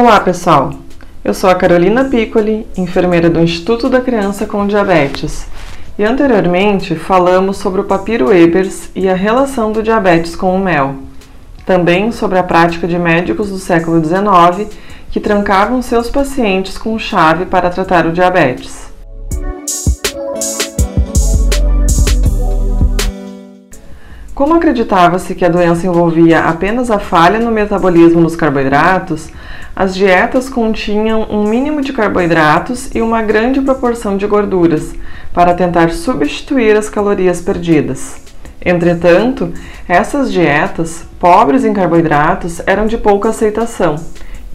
Olá, pessoal! Eu sou a Carolina Piccoli, enfermeira do Instituto da Criança com Diabetes, e anteriormente falamos sobre o papiro Ebers e a relação do diabetes com o mel. Também sobre a prática de médicos do século XIX que trancavam seus pacientes com chave para tratar o diabetes. Como acreditava-se que a doença envolvia apenas a falha no metabolismo dos carboidratos, as dietas continham um mínimo de carboidratos e uma grande proporção de gorduras, para tentar substituir as calorias perdidas. Entretanto, essas dietas, pobres em carboidratos, eram de pouca aceitação,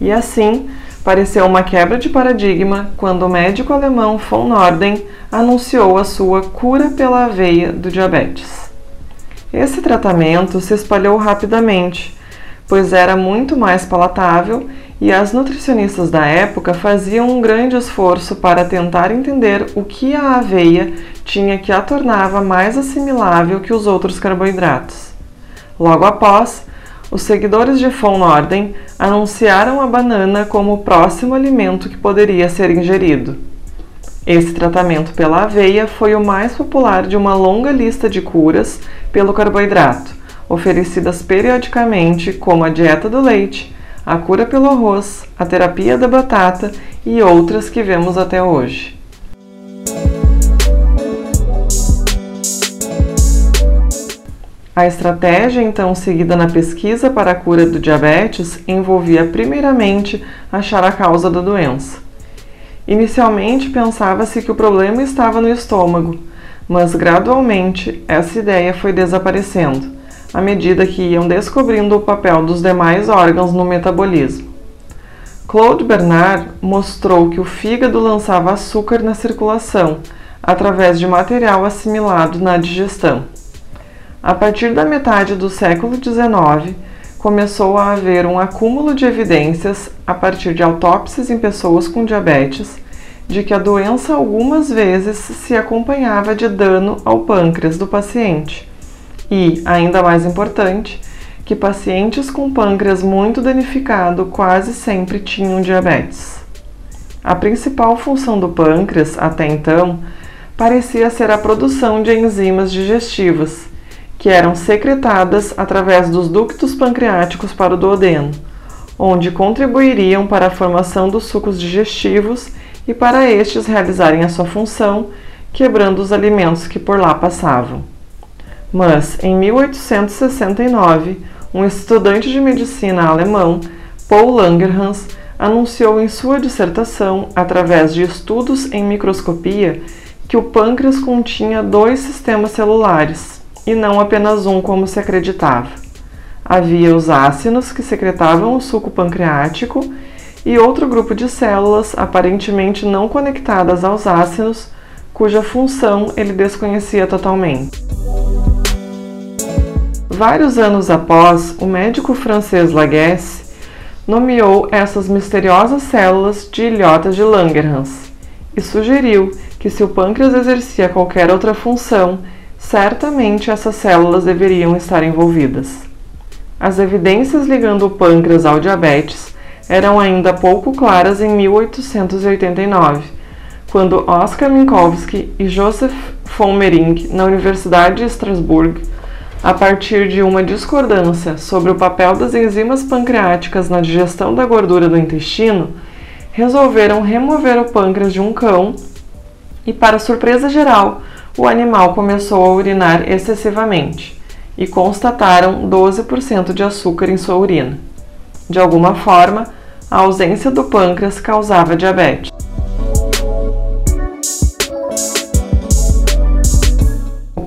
e assim pareceu uma quebra de paradigma quando o médico alemão von Norden anunciou a sua cura pela aveia do diabetes. Esse tratamento se espalhou rapidamente, pois era muito mais palatável e as nutricionistas da época faziam um grande esforço para tentar entender o que a aveia tinha que a tornava mais assimilável que os outros carboidratos. Logo após, os seguidores de von Norden anunciaram a banana como o próximo alimento que poderia ser ingerido. Esse tratamento pela aveia foi o mais popular de uma longa lista de curas pelo carboidrato, oferecidas periodicamente, como a dieta do leite, a cura pelo arroz, a terapia da batata e outras que vemos até hoje. A estratégia então seguida na pesquisa para a cura do diabetes envolvia primeiramente achar a causa da doença. Inicialmente pensava-se que o problema estava no estômago, mas gradualmente essa ideia foi desaparecendo à medida que iam descobrindo o papel dos demais órgãos no metabolismo. Claude Bernard mostrou que o fígado lançava açúcar na circulação através de material assimilado na digestão. A partir da metade do século XIX, começou a haver um acúmulo de evidências, a partir de autópsias em pessoas com diabetes, de que a doença algumas vezes se acompanhava de dano ao pâncreas do paciente e, ainda mais importante, que pacientes com pâncreas muito danificado quase sempre tinham diabetes. A principal função do pâncreas, até então, parecia ser a produção de enzimas digestivas, que eram secretadas através dos ductos pancreáticos para o duodeno, onde contribuiriam para a formação dos sucos digestivos e para estes realizarem a sua função, quebrando os alimentos que por lá passavam. Mas, em 1869, um estudante de medicina alemão, Paul Langerhans, anunciou em sua dissertação, através de estudos em microscopia, que o pâncreas continha dois sistemas celulares, e não apenas um como se acreditava. Havia os ácidos que secretavam o suco pancreático e outro grupo de células aparentemente não conectadas aos ácidos, cuja função ele desconhecia totalmente. Vários anos após, o médico francês Laguesse nomeou essas misteriosas células de ilhotas de Langerhans e sugeriu que se o pâncreas exercia qualquer outra função, certamente essas células deveriam estar envolvidas. As evidências ligando o pâncreas ao diabetes eram ainda pouco claras em 1889, quando Oskar Minkowski e Joseph von Mering, na Universidade de Estrasburgo, a partir de uma discordância sobre o papel das enzimas pancreáticas na digestão da gordura do intestino, resolveram remover o pâncreas de um cão e, para surpresa geral, o animal começou a urinar excessivamente e constataram 12% de açúcar em sua urina. De alguma forma, a ausência do pâncreas causava diabetes.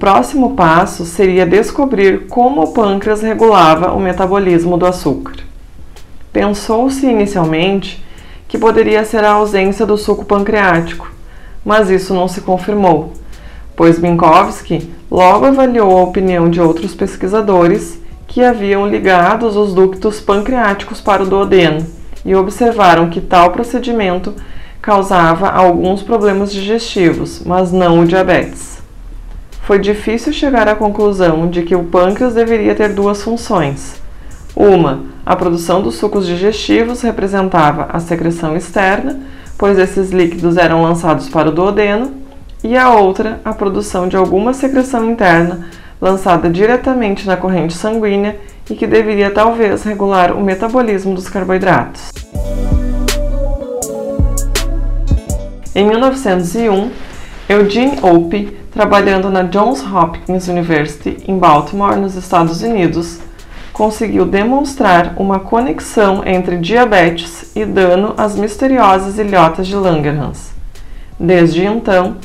próximo passo seria descobrir como o pâncreas regulava o metabolismo do açúcar. Pensou-se inicialmente que poderia ser a ausência do suco pancreático, mas isso não se confirmou, pois Minkowski logo avaliou a opinião de outros pesquisadores que haviam ligados os ductos pancreáticos para o duodeno e observaram que tal procedimento causava alguns problemas digestivos, mas não o diabetes. Foi difícil chegar à conclusão de que o pâncreas deveria ter duas funções: Uma, a produção dos sucos digestivos representava a secreção externa, pois esses líquidos eram lançados para o duodeno, e a outra, a produção de alguma secreção interna lançada diretamente na corrente sanguínea e que deveria talvez regular o metabolismo dos carboidratos. Em 1901, Eugene Opie, trabalhando na Johns Hopkins University em Baltimore, nos Estados Unidos, conseguiu demonstrar uma conexão entre diabetes e dano às misteriosas ilhotas de Langerhans. Desde então,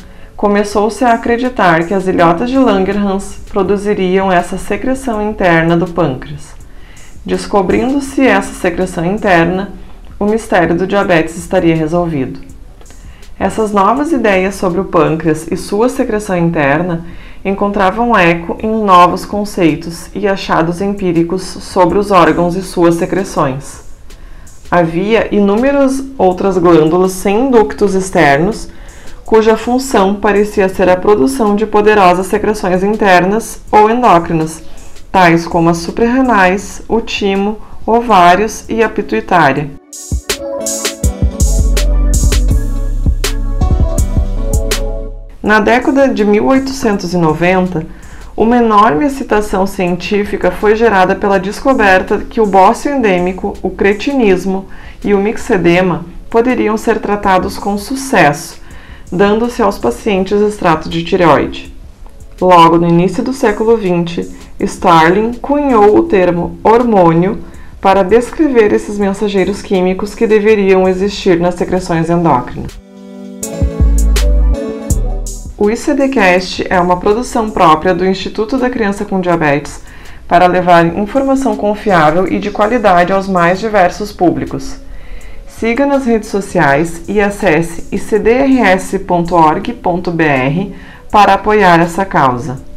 começou-se a acreditar que as ilhotas de Langerhans produziriam essa secreção interna do pâncreas. Descobrindo-se essa secreção interna, o mistério do diabetes estaria resolvido. Essas novas ideias sobre o pâncreas e sua secreção interna encontravam eco em novos conceitos e achados empíricos sobre os órgãos e suas secreções. Havia inúmeras outras glândulas sem ductos externos, cuja função parecia ser a produção de poderosas secreções internas ou endócrinas, tais como as suprarrenais, o timo, ovários e a pituitária. Na década de 1890, uma enorme excitação científica foi gerada pela descoberta que o bócio endêmico, o cretinismo e o mixedema poderiam ser tratados com sucesso, dando-se aos pacientes extrato de tireoide. Logo no início do século XX, Starling cunhou o termo hormônio para descrever esses mensageiros químicos que deveriam existir nas secreções endócrinas. O ICDcast é uma produção própria do Instituto da Criança com Diabetes para levar informação confiável e de qualidade aos mais diversos públicos. Siga nas redes sociais e acesse icdrs.org.br para apoiar essa causa.